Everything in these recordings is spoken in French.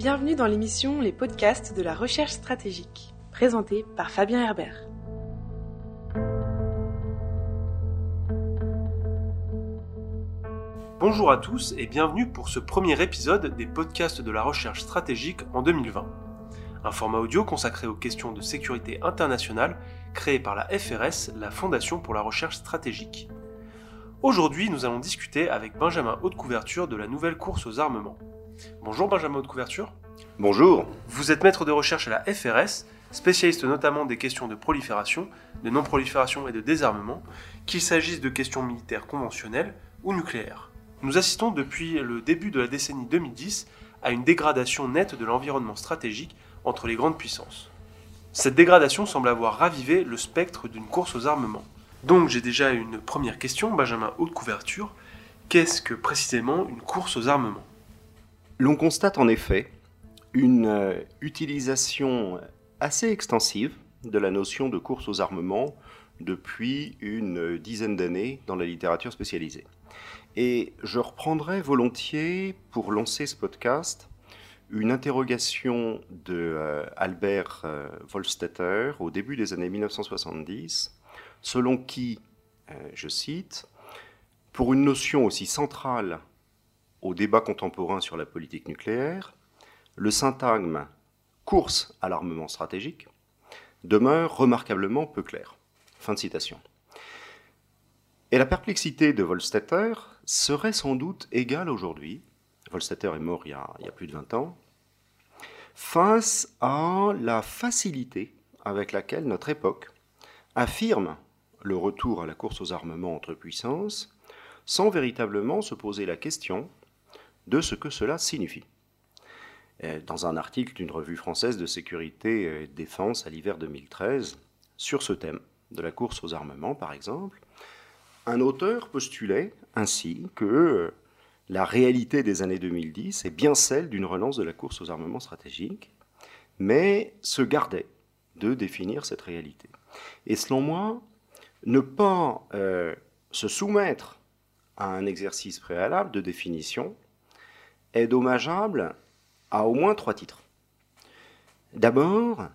Bienvenue dans l'émission Les podcasts de la recherche stratégique, présentée par Fabien Herbert. Bonjour à tous et bienvenue pour ce premier épisode des podcasts de la recherche stratégique en 2020. Un format audio consacré aux questions de sécurité internationale créé par la FRS, la Fondation pour la recherche stratégique. Aujourd'hui, nous allons discuter avec Benjamin Haute-Couverture de la nouvelle course aux armements. Bonjour Benjamin Haute-Couverture. Bonjour. Vous êtes maître de recherche à la FRS, spécialiste notamment des questions de prolifération, de non-prolifération et de désarmement, qu'il s'agisse de questions militaires conventionnelles ou nucléaires. Nous assistons depuis le début de la décennie 2010 à une dégradation nette de l'environnement stratégique entre les grandes puissances. Cette dégradation semble avoir ravivé le spectre d'une course aux armements. Donc j'ai déjà une première question, Benjamin Haute Couverture. Qu'est-ce que précisément une course aux armements? L'on constate en effet une euh, utilisation assez extensive de la notion de course aux armements depuis une dizaine d'années dans la littérature spécialisée. Et je reprendrai volontiers, pour lancer ce podcast, une interrogation de euh, Albert euh, Wolfstetter au début des années 1970, selon qui, euh, je cite, pour une notion aussi centrale au débat contemporain sur la politique nucléaire, le syntagme course à l'armement stratégique demeure remarquablement peu clair. Fin de citation. Et la perplexité de Volstetter serait sans doute égale aujourd'hui, Volstetter est mort il y, a, il y a plus de 20 ans, face à la facilité avec laquelle notre époque affirme le retour à la course aux armements entre puissances, sans véritablement se poser la question de ce que cela signifie. Dans un article d'une revue française de sécurité et de défense à l'hiver 2013, sur ce thème de la course aux armements par exemple, un auteur postulait ainsi que la réalité des années 2010 est bien celle d'une relance de la course aux armements stratégiques, mais se gardait de définir cette réalité. Et selon moi, ne pas euh, se soumettre à un exercice préalable de définition est dommageable à au moins trois titres. D'abord,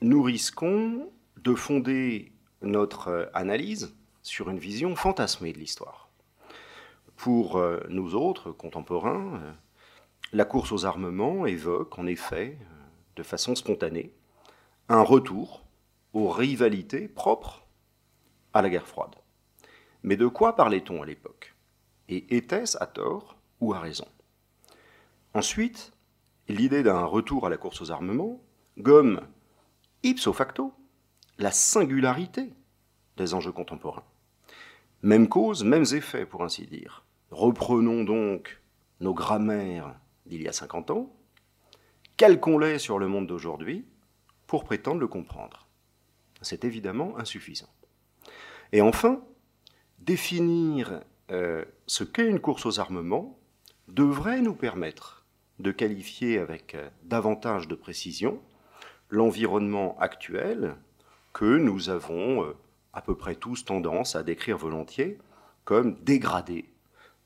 nous risquons de fonder notre analyse sur une vision fantasmée de l'histoire. Pour euh, nous autres contemporains, euh, la course aux armements évoque en effet, de façon spontanée, un retour aux rivalités propres à la guerre froide. Mais de quoi parlait-on à l'époque? Et était-ce à tort ou à raison? Ensuite, l'idée d'un retour à la course aux armements gomme ipso facto la singularité des enjeux contemporains. Même cause, mêmes effets, pour ainsi dire. Reprenons donc nos grammaires d'il y a 50 ans, calquons-les sur le monde d'aujourd'hui pour prétendre le comprendre. C'est évidemment insuffisant. Et enfin, définir euh, ce qu'est une course aux armements devrait nous permettre de qualifier avec euh, davantage de précision l'environnement actuel que nous avons euh, à peu près tous tendance à décrire volontiers comme dégradé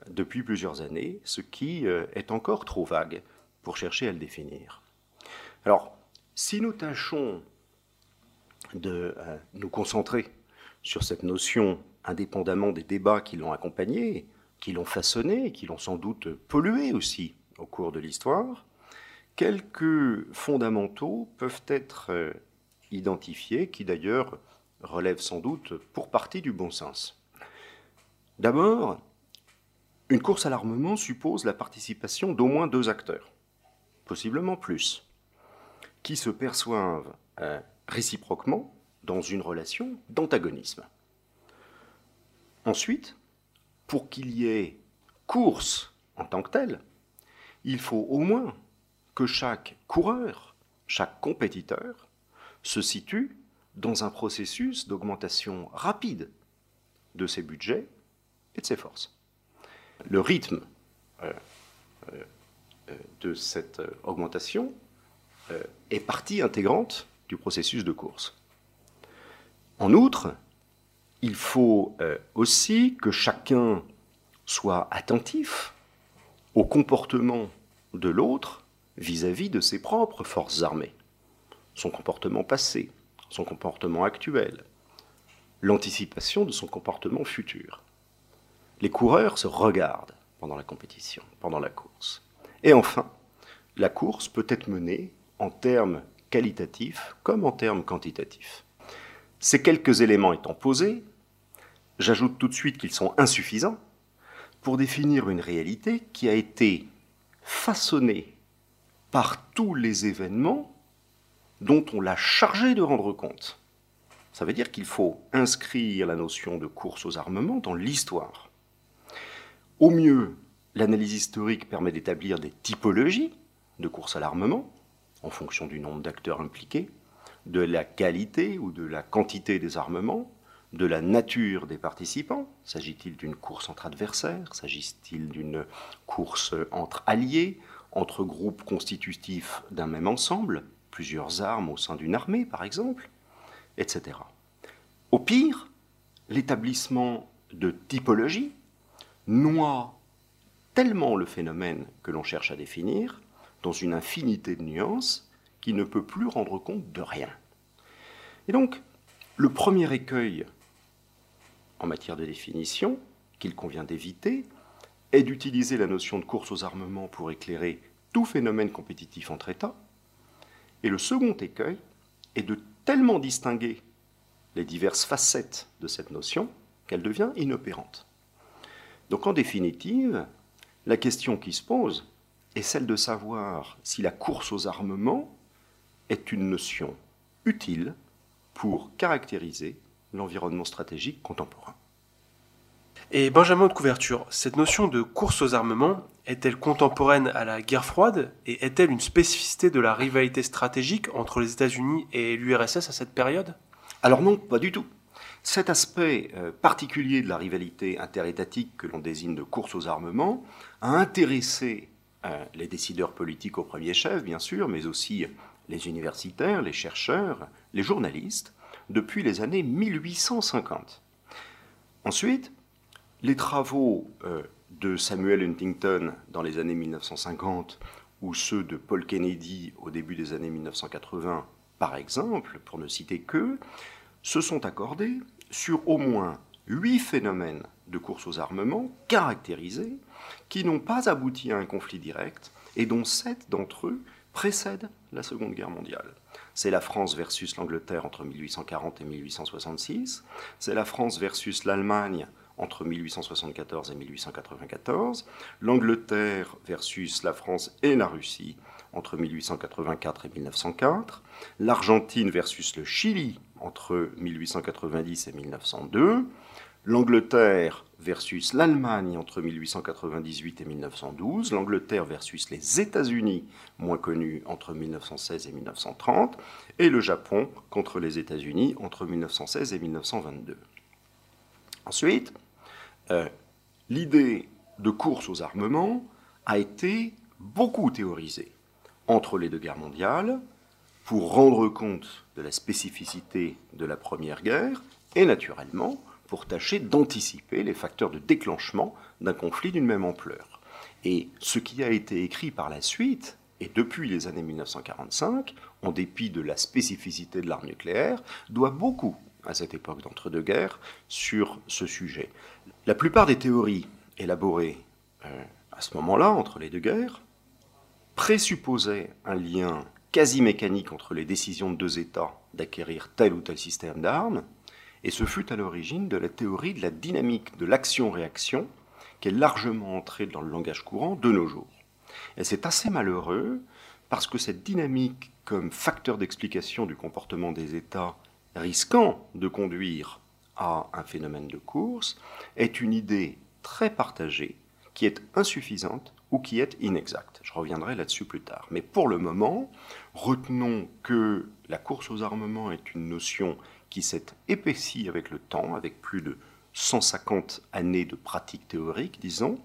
depuis plusieurs années, ce qui est encore trop vague pour chercher à le définir. Alors, si nous tâchons de nous concentrer sur cette notion, indépendamment des débats qui l'ont accompagnée, qui l'ont façonné, qui l'ont sans doute pollué aussi au cours de l'histoire, quelques fondamentaux peuvent être euh, identifiés, qui d'ailleurs relèvent sans doute pour partie du bon sens. D'abord, une course à l'armement suppose la participation d'au moins deux acteurs, possiblement plus, qui se perçoivent euh, réciproquement dans une relation d'antagonisme. Ensuite, pour qu'il y ait course en tant que telle, il faut au moins que chaque coureur, chaque compétiteur, se situe dans un processus d'augmentation rapide de ses budgets et de ses forces. Le rythme euh, euh, de cette augmentation euh, est partie intégrante du processus de course. En outre, il faut euh, aussi que chacun soit attentif au comportement de l'autre vis-à-vis de ses propres forces armées, son comportement passé, son comportement actuel, l'anticipation de son comportement futur. Les coureurs se regardent pendant la compétition, pendant la course. Et enfin, la course peut être menée en termes qualitatifs comme en termes quantitatifs. Ces quelques éléments étant posés, j'ajoute tout de suite qu'ils sont insuffisants pour définir une réalité qui a été façonnée par tous les événements dont on l'a chargé de rendre compte. Ça veut dire qu'il faut inscrire la notion de course aux armements dans l'histoire. Au mieux, l'analyse historique permet d'établir des typologies de course à l'armement, en fonction du nombre d'acteurs impliqués, de la qualité ou de la quantité des armements, de la nature des participants. S'agit-il d'une course entre adversaires? S'agit-il d'une course entre alliés Entre groupes constitutifs d'un même ensemble Plusieurs armes au sein d'une armée, par exemple Etc. Au pire, l'établissement de typologie noie tellement le phénomène que l'on cherche à définir dans une infinité de nuances qui ne peut plus rendre compte de rien. Et donc, le premier écueil en matière de définition qu'il convient d'éviter est d'utiliser la notion de course aux armements pour éclairer tout phénomène compétitif entre États. Et le second écueil est de tellement distinguer les diverses facettes de cette notion qu'elle devient inopérante. Donc en définitive, la question qui se pose est celle de savoir si la course aux armements est une notion utile pour caractériser l'environnement stratégique contemporain. Et Benjamin de couverture, cette notion de course aux armements est-elle contemporaine à la guerre froide et est-elle une spécificité de la rivalité stratégique entre les États-Unis et l'URSS à cette période? Alors non, pas du tout. Cet aspect euh, particulier de la rivalité interétatique que l'on désigne de course aux armements a intéressé euh, les décideurs politiques au premier chef, bien sûr, mais aussi les universitaires, les chercheurs, les journalistes, depuis les années 1850. Ensuite, les travaux euh, de Samuel Huntington dans les années 1950 ou ceux de Paul Kennedy au début des années 1980, par exemple, pour ne citer que, se sont accordés sur au moins huit phénomènes de course aux armements caractérisés qui n'ont pas abouti à un conflit direct et dont sept d'entre eux précèdent la Seconde Guerre mondiale. C'est la France versus l'Angleterre entre 1840 et 1866, c'est la France versus l'Allemagne entre 1874 et 1894, l'Angleterre versus la France et la Russie entre 1884 et 1904, l'Argentine versus le Chili entre 1890 et 1902, l'Angleterre versus l'Allemagne entre 1898 et 1912, l'Angleterre versus les États-Unis, moins connus, entre 1916 et 1930, et le Japon contre les États-Unis entre 1916 et 1922. Ensuite, euh, l'idée de course aux armements a été beaucoup théorisée entre les deux guerres mondiales pour rendre compte de la spécificité de la Première Guerre et naturellement pour tâcher d'anticiper les facteurs de déclenchement d'un conflit d'une même ampleur. Et ce qui a été écrit par la suite, et depuis les années 1945, en dépit de la spécificité de l'arme nucléaire, doit beaucoup à cette époque d'entre-deux-guerres sur ce sujet. La plupart des théories élaborées euh, à ce moment-là, entre les deux guerres, présupposaient un lien quasi mécanique entre les décisions de deux États d'acquérir tel ou tel système d'armes, et ce fut à l'origine de la théorie de la dynamique de l'action-réaction, qui est largement entrée dans le langage courant de nos jours. Et c'est assez malheureux, parce que cette dynamique, comme facteur d'explication du comportement des États risquant de conduire à un phénomène de course, est une idée très partagée, qui est insuffisante ou qui est inexacte. Je reviendrai là-dessus plus tard. Mais pour le moment, retenons que la course aux armements est une notion qui s'est épaissie avec le temps, avec plus de 150 années de pratique théorique, disons,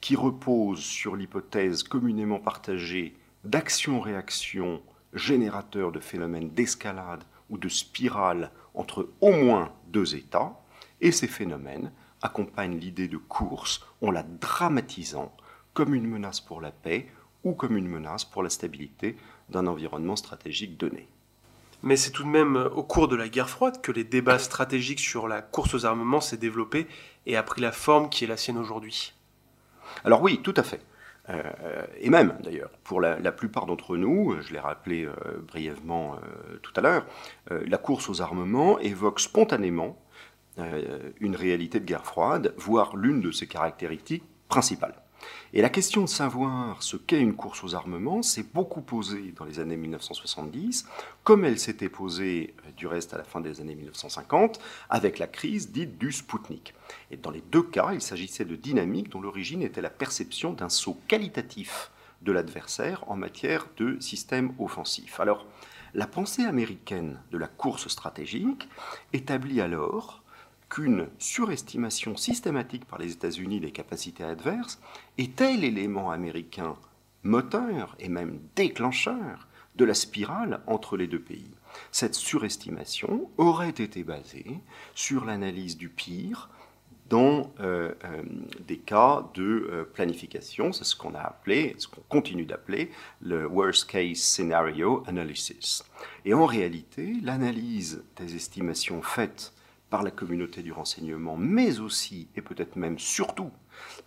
qui repose sur l'hypothèse communément partagée d'action-réaction générateur de phénomènes d'escalade ou de spirale entre au moins deux États, et ces phénomènes accompagnent l'idée de course en la dramatisant comme une menace pour la paix ou comme une menace pour la stabilité d'un environnement stratégique donné. Mais c'est tout de même au cours de la guerre froide que les débats stratégiques sur la course aux armements s'est développé et a pris la forme qui est la sienne aujourd'hui. Alors oui, tout à fait. Euh, et même d'ailleurs, pour la, plupart d'entre nous, je l'ai rappelé euh, brièvement euh, tout à l'heure, la course aux armements évoque spontanément une réalité de guerre froide, voire l'une de ses caractéristiques principales. Et la question de savoir ce qu'est une course aux armements s'est beaucoup posée dans les années 1970, comme elle s'était posée euh, du reste à la fin des années 1950, avec la crise dite du Spoutnik. Et dans les deux cas, il s'agissait de dynamiques dont l'origine était la perception d'un saut qualitatif de l'adversaire en matière de système offensif. Alors, la pensée américaine de la course stratégique établit alors qu'une surestimation systématique par les États-Unis des capacités adverses était l'élément américain moteur et même déclencheur de la spirale entre les deux pays. Cette surestimation aurait été basée sur l'analyse du pire dans euh, euh, des cas de euh, planification, c'est ce qu'on a appelé, ce qu'on continue d'appeler le worst case scenario analysis. Et en réalité, l'analyse des estimations faites par la communauté du renseignement, mais aussi, et peut-être même surtout,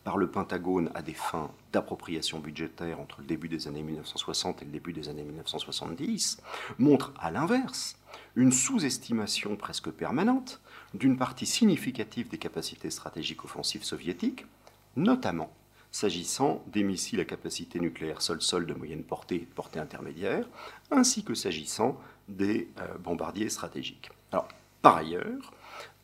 par le Pentagone à des fins d'appropriation budgétaire entre le début des années 1960 et le début des années 1970, montre à l'inverse une sous-estimation presque permanente d'une partie significative des capacités stratégiques offensives soviétiques, notamment s'agissant des missiles à capacité nucléaire sol-sol de moyenne portée et de portée intermédiaire, ainsi que s'agissant des euh, bombardiers stratégiques. Alors, par ailleurs,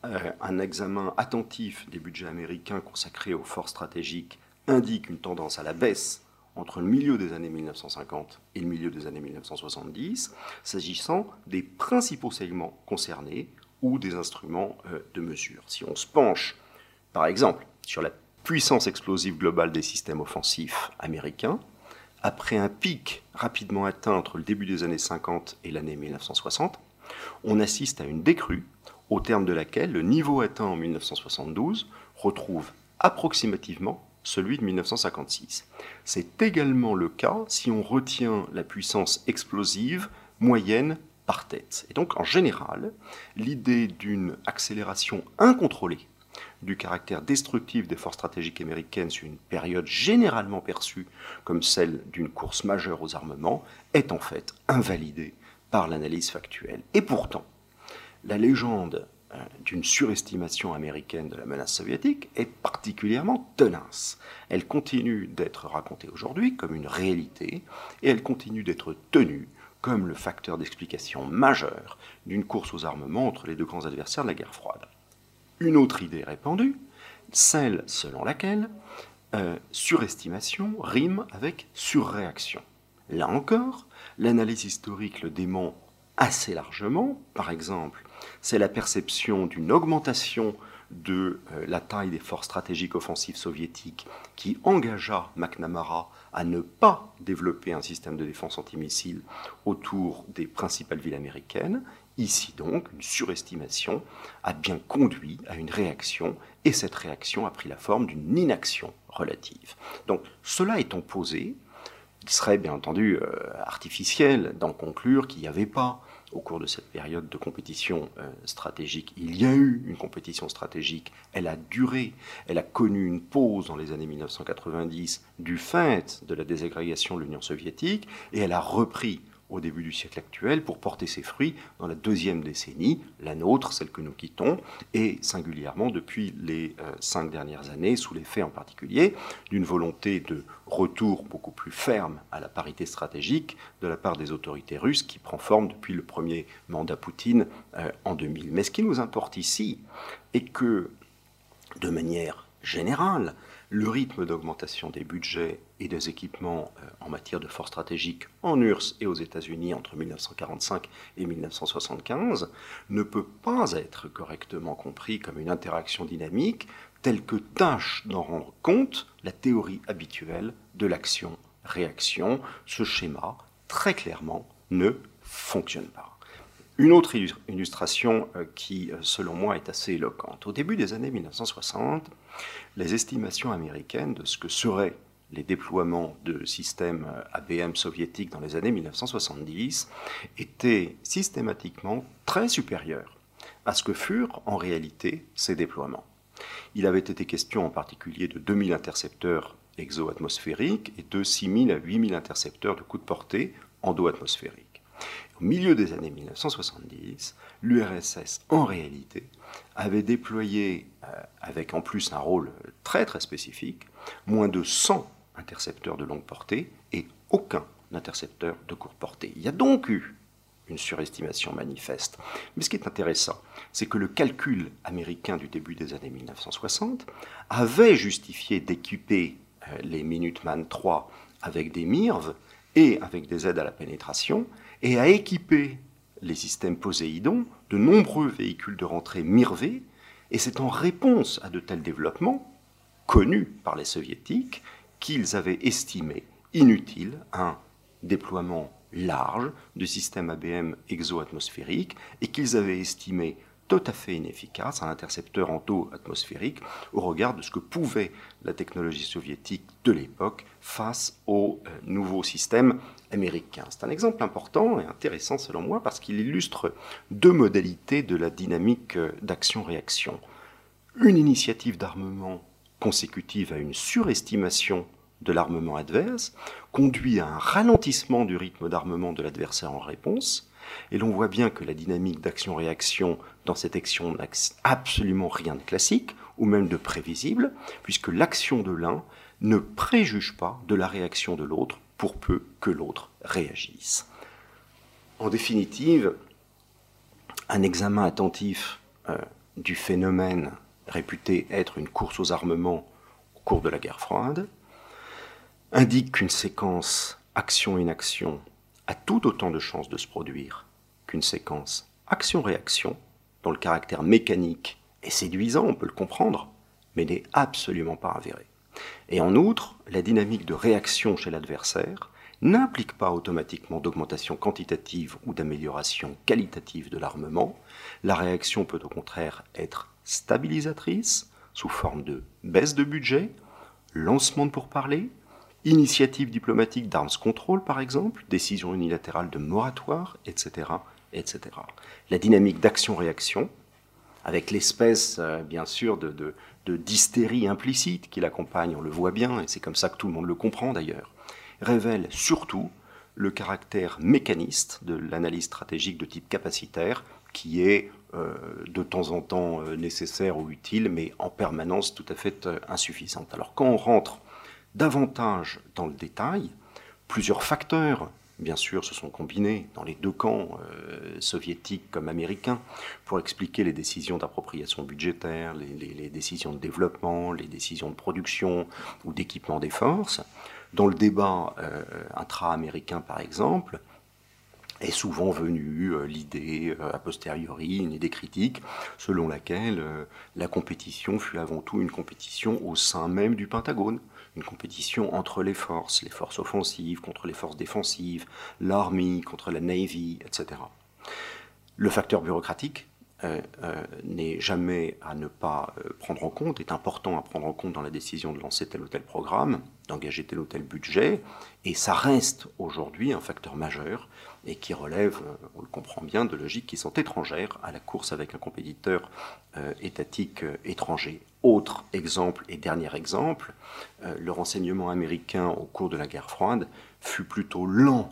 un examen attentif des budgets américains consacrés aux forces stratégiques indique une tendance à la baisse entre le milieu des années 1950 et le milieu des années 1970, s'agissant des principaux segments concernés ou des instruments euh, de mesure. Si on se penche, par exemple, sur la puissance explosive globale des systèmes offensifs américains, après un pic rapidement atteint entre le début des années 50 et l'année 1960, on assiste à une décrue au terme de laquelle le niveau atteint en 1972 retrouve approximativement celui de 1956. C'est également le cas si on retient la puissance explosive moyenne par tête. Et donc en général, l'idée d'une accélération incontrôlée du caractère destructif des forces stratégiques américaines sur une période généralement perçue comme celle d'une course majeure aux armements est en fait invalidée par l'analyse factuelle. Et pourtant, la légende euh, d'une surestimation américaine de la menace soviétique est particulièrement tenace. Elle continue d'être racontée aujourd'hui comme une réalité et elle continue d'être tenue comme le facteur d'explication majeur d'une course aux armements entre les deux grands adversaires de la guerre froide. Une autre idée répandue, celle selon laquelle euh, surestimation rime avec surréaction. Là encore, l'analyse historique le dément assez largement. Par exemple, c'est la perception d'une augmentation de euh, la taille des forces stratégiques offensives soviétiques qui engagea McNamara à ne pas développer un système de défense antimissile autour des principales villes américaines. Ici donc, une surestimation a bien conduit à une réaction, et cette réaction a pris la forme d'une inaction relative. Donc cela étant posé, il serait bien entendu euh, artificiel d'en conclure qu'il n'y avait pas au cours de cette période de compétition euh, stratégique. Il y a eu une compétition stratégique, elle a duré, elle a connu une pause dans les années 1990 du fait de la désagrégation de l'Union soviétique, et elle a repris au début du siècle actuel pour porter ses fruits dans la deuxième décennie, la nôtre, celle que nous quittons, et singulièrement depuis les euh, cinq dernières années, sous l'effet en particulier d'une volonté de retour beaucoup plus ferme à la parité stratégique de la part des autorités russes qui prend forme depuis le premier mandat Poutine euh, en 2000. Mais ce qui nous importe ici est que, de manière générale, le rythme d'augmentation des budgets et des équipements euh, en matière de force stratégique en URSS et aux États-Unis entre 1945 et 1975 ne peut pas être correctement compris comme une interaction dynamique telle que tâche d'en rendre compte la théorie habituelle de l'action-réaction. Ce schéma, très clairement, ne fonctionne pas. Une autre illustration euh, qui, euh, selon moi, est assez éloquente. Au début des années 1960, les estimations américaines de ce que serait les déploiements de systèmes ABM soviétiques dans les années 1970 étaient systématiquement très supérieurs à ce que furent en réalité ces déploiements. Il avait été question en particulier de 2000 intercepteurs exo-atmosphériques et de 6000 à 8000 intercepteurs de coup de portée endo-atmosphériques. Au milieu des années 1970, l'URSS, en réalité, avait déployé, euh, avec en plus un rôle très très spécifique, moins de 100 intercepteurs de longue portée et aucun intercepteur de courte portée. Il y a donc eu une surestimation manifeste. Mais ce qui est intéressant, c'est que le calcul américain du début des années 1960 avait justifié d'équiper euh, les Minuteman 3 avec des MIRV et avec des aides à la pénétration, et a équipé les systèmes Poséidon de nombreux véhicules de rentrée MIRV, et c'est en réponse à de tels développements, connus par les soviétiques, qu'ils avaient estimé inutile un déploiement large de systèmes ABM exo-atmosphériques et qu'ils avaient estimé tout à fait inefficace, un intercepteur en taux atmosphérique, au regard de ce que pouvait la technologie soviétique de l'époque face aux euh, nouveaux systèmes américains. C'est un exemple important et intéressant selon moi parce qu'il illustre deux modalités de la dynamique euh, d'action-réaction. Une initiative d'armement consécutive à une surestimation de l'armement adverse conduit à un ralentissement du rythme d'armement de l'adversaire en réponse, et l'on voit bien que la dynamique d'action-réaction dans cette action n'a absolument rien de classique, ou même de prévisible, puisque l'action de l'un ne préjuge pas de la réaction de l'autre, pour peu que l'autre réagisse. En définitive, un examen attentif euh, du phénomène réputé être une course aux armements au cours de la guerre froide indique qu'une séquence action-inaction a tout autant de chances de se produire qu'une séquence action-réaction, dont le caractère mécanique est séduisant, on peut le comprendre, mais n'est absolument pas avéré. Et en outre, la dynamique de réaction chez l'adversaire n'implique pas automatiquement d'augmentation quantitative ou d'amélioration qualitative de l'armement. La réaction peut au contraire être stabilisatrice, sous forme de baisse de budget, lancement de pourparlers, initiative diplomatique d'arms control par exemple, décision unilatérale de moratoire, etc. etc. La dynamique d'action-réaction, avec l'espèce, euh, bien sûr, de, d'hystérie implicite qui l'accompagne, on le voit bien, et c'est comme ça que tout le monde le comprend d'ailleurs, révèle surtout le caractère mécaniste de l'analyse stratégique de type capacitaire, qui est euh, de temps en temps euh, nécessaire ou utile, mais en permanence tout à fait insuffisante. Alors quand on rentre davantage dans le détail, plusieurs facteurs, bien sûr, se sont combinés dans les deux camps, euh, soviétiques comme américains, pour expliquer les décisions d'appropriation budgétaire, les, décisions de développement, les décisions de production ou d'équipement des forces. Dans le débat euh, intra-américain, par exemple, est souvent venue euh, l'idée, a posteriori, une idée critique, selon laquelle la compétition fut avant tout une compétition au sein même du Pentagone une compétition entre les forces, les forces offensives contre les forces défensives, l'armée contre la navy, etc. Le facteur bureaucratique euh, euh, n'est jamais à ne pas euh, prendre en compte, est important à prendre en compte dans la décision de lancer tel ou tel programme, d'engager tel ou tel budget, et ça reste aujourd'hui un facteur majeur et qui relève, on le comprend bien, de logiques qui sont étrangères à la course avec un compétiteur étatique étranger. Autre exemple et dernier exemple, le renseignement américain au cours de la guerre froide fut plutôt lent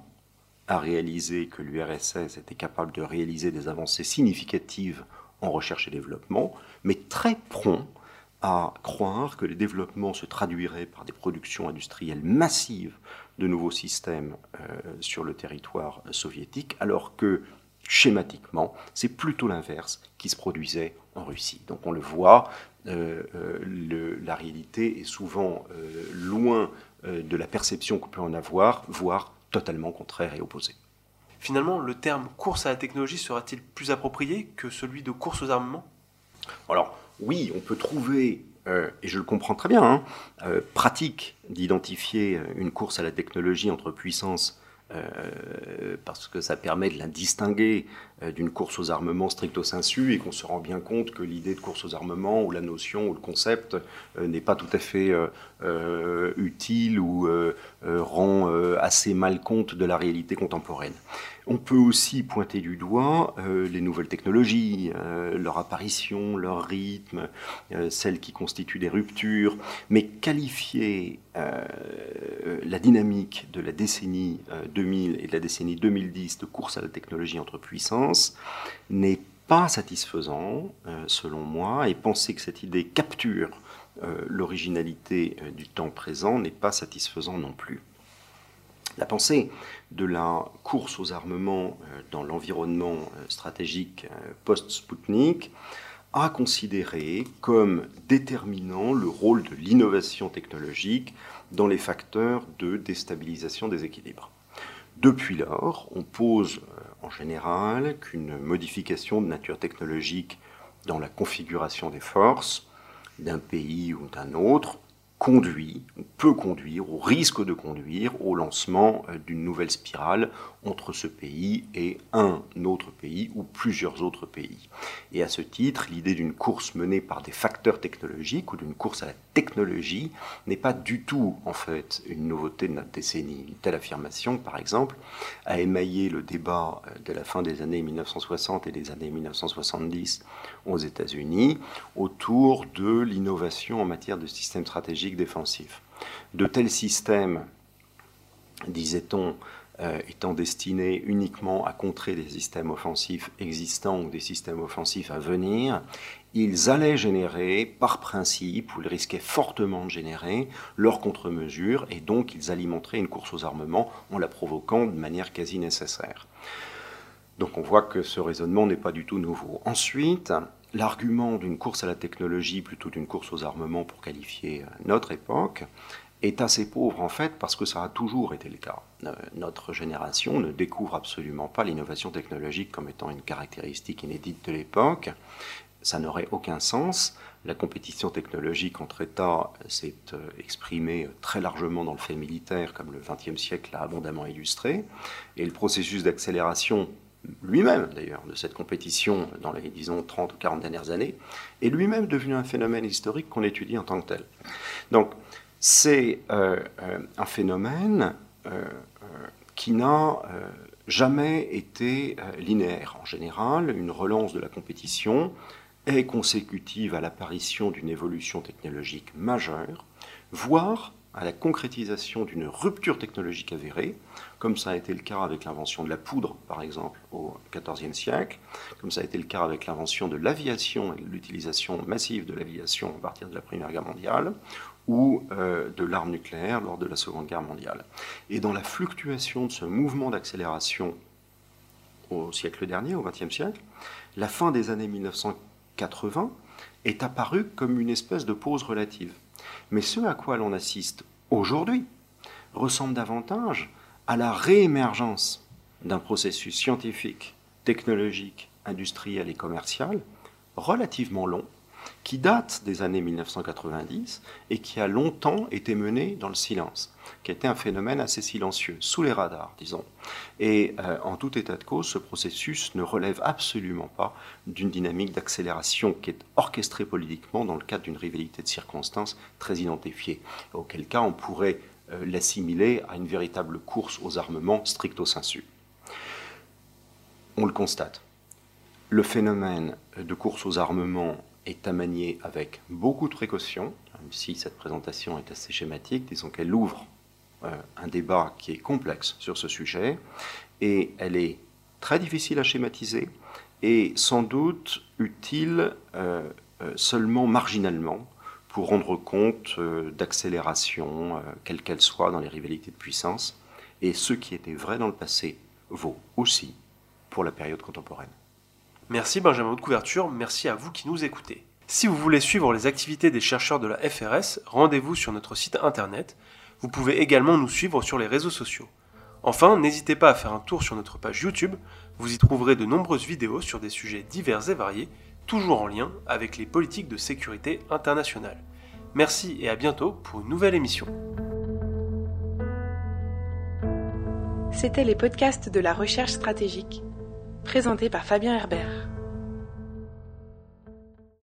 à réaliser que l'URSS était capable de réaliser des avancées significatives en recherche et développement, mais très prompt à croire que les développements se traduiraient par des productions industrielles massives de nouveaux systèmes euh, sur le territoire soviétique, alors que schématiquement, c'est plutôt l'inverse qui se produisait en Russie. Donc on le voit, euh, euh, la réalité est souvent loin de la perception qu'on peut en avoir, voire totalement contraire et opposé. Finalement, le terme course à la technologie sera-t-il plus approprié que celui de course aux armements? Alors, oui, on peut trouver, euh, et je le comprends très bien, hein, euh, pratique d'identifier euh, une course à la technologie entre puissances, parce que ça permet de la distinguer euh, d'une course aux armements stricto sensu et qu'on se rend bien compte que l'idée de course aux armements ou la notion ou le concept euh, n'est pas tout à fait euh, utile ou rend assez mal compte de la réalité contemporaine. On peut aussi pointer du doigt les nouvelles technologies, leur apparition, leur rythme, celles qui constituent des ruptures, mais qualifier la dynamique de la décennie 2000 et de la décennie 2010 de course à la technologie entre puissances n'est pas satisfaisant, euh, selon moi, et penser que cette idée capture euh, l'originalité euh, du temps présent n'est pas satisfaisant non plus. La pensée de la course aux armements dans l'environnement stratégique post-Sputnik a considéré comme déterminant le rôle de l'innovation technologique dans les facteurs de déstabilisation des équilibres. Depuis lors, on pose en général qu'une modification de nature technologique dans la configuration des forces d'un pays ou d'un autre conduit, ou peut conduire, ou risque de conduire au lancement euh, d'une nouvelle spirale entre ce pays et un autre pays ou plusieurs autres pays. Et à ce titre, l'idée d'une course menée par des facteurs technologiques ou d'une course à la technologie n'est pas du tout en fait une nouveauté de notre décennie. Une telle affirmation, par exemple, a émaillé le débat euh, de la fin des années 1960 et des années 1970 aux États-Unis autour de l'innovation en matière de systèmes stratégiques défensifs. De tels systèmes, disait-on, euh, étant destinés uniquement à contrer des systèmes offensifs existants ou des systèmes offensifs à venir, ils allaient générer, par principe, ou ils risquaient fortement de générer, leurs contre-mesures, et donc ils alimenteraient une course aux armements en la provoquant de manière quasi nécessaire. Donc on voit que ce raisonnement n'est pas du tout nouveau. Ensuite, l'argument d'une course à la technologie plutôt d'une course aux armements pour qualifier notre époque est assez pauvre en fait parce que ça a toujours été le cas. Euh, notre génération ne découvre absolument pas l'innovation technologique comme étant une caractéristique inédite de l'époque. Ça n'aurait aucun sens. La compétition technologique entre États s'est euh, exprimée très largement dans le fait militaire, comme le XXe siècle l'a abondamment illustré. Et le processus d'accélération lui-même d'ailleurs de cette compétition dans les disons 30 ou 40 dernières années est lui-même devenu un phénomène historique qu'on étudie en tant que tel. Donc c'est euh, euh, un phénomène euh, qui n'a jamais été linéaire. En général, une relance de la compétition est consécutive à l'apparition d'une évolution technologique majeure, voire à la concrétisation d'une rupture technologique avérée, comme ça a été le cas avec l'invention de la poudre, par exemple, au XIVe siècle, comme ça a été le cas avec l'invention de l'aviation et l'utilisation massive de l'aviation à partir de la Première Guerre mondiale, ou euh, de l'arme nucléaire lors de la Seconde Guerre mondiale. Et dans la fluctuation de ce mouvement d'accélération au siècle dernier, au XXe siècle, la fin des années 1980 est apparue comme une espèce de pause relative. Mais ce à quoi l'on assiste aujourd'hui ressemble davantage à la réémergence d'un processus scientifique, technologique, industriel et commercial relativement long, qui date des années 1990 et qui a longtemps été mené dans le silence, qui a été un phénomène assez silencieux, sous les radars, disons. Et euh, en tout état de cause, ce processus ne relève absolument pas d'une dynamique d'accélération qui est orchestrée politiquement dans le cadre d'une rivalité de circonstances très identifiée, auquel cas on pourrait euh, l'assimiler à une véritable course aux armements stricto sensu. On le constate. Le phénomène de course aux armements est à manier avec beaucoup de précaution, même si cette présentation est assez schématique, disons qu'elle ouvre euh, un débat qui est complexe sur ce sujet, et elle est très difficile à schématiser et sans doute utile euh, euh, seulement marginalement pour rendre compte d'accélération, quelle qu'elle soit, dans les rivalités de puissance. Et ce qui était vrai dans le passé vaut aussi pour la période contemporaine. Merci Benjamin de couverture, merci à vous qui nous écoutez. Si vous voulez suivre les activités des chercheurs de la FRS, rendez-vous sur notre site internet. Vous pouvez également nous suivre sur les réseaux sociaux. Enfin, n'hésitez pas à faire un tour sur notre page YouTube, vous y trouverez de nombreuses vidéos sur des sujets divers et variés, toujours en lien avec les politiques de sécurité internationale. Merci et à bientôt pour une nouvelle émission. C'était les podcasts de la recherche stratégique présenté par Fabien Herbert.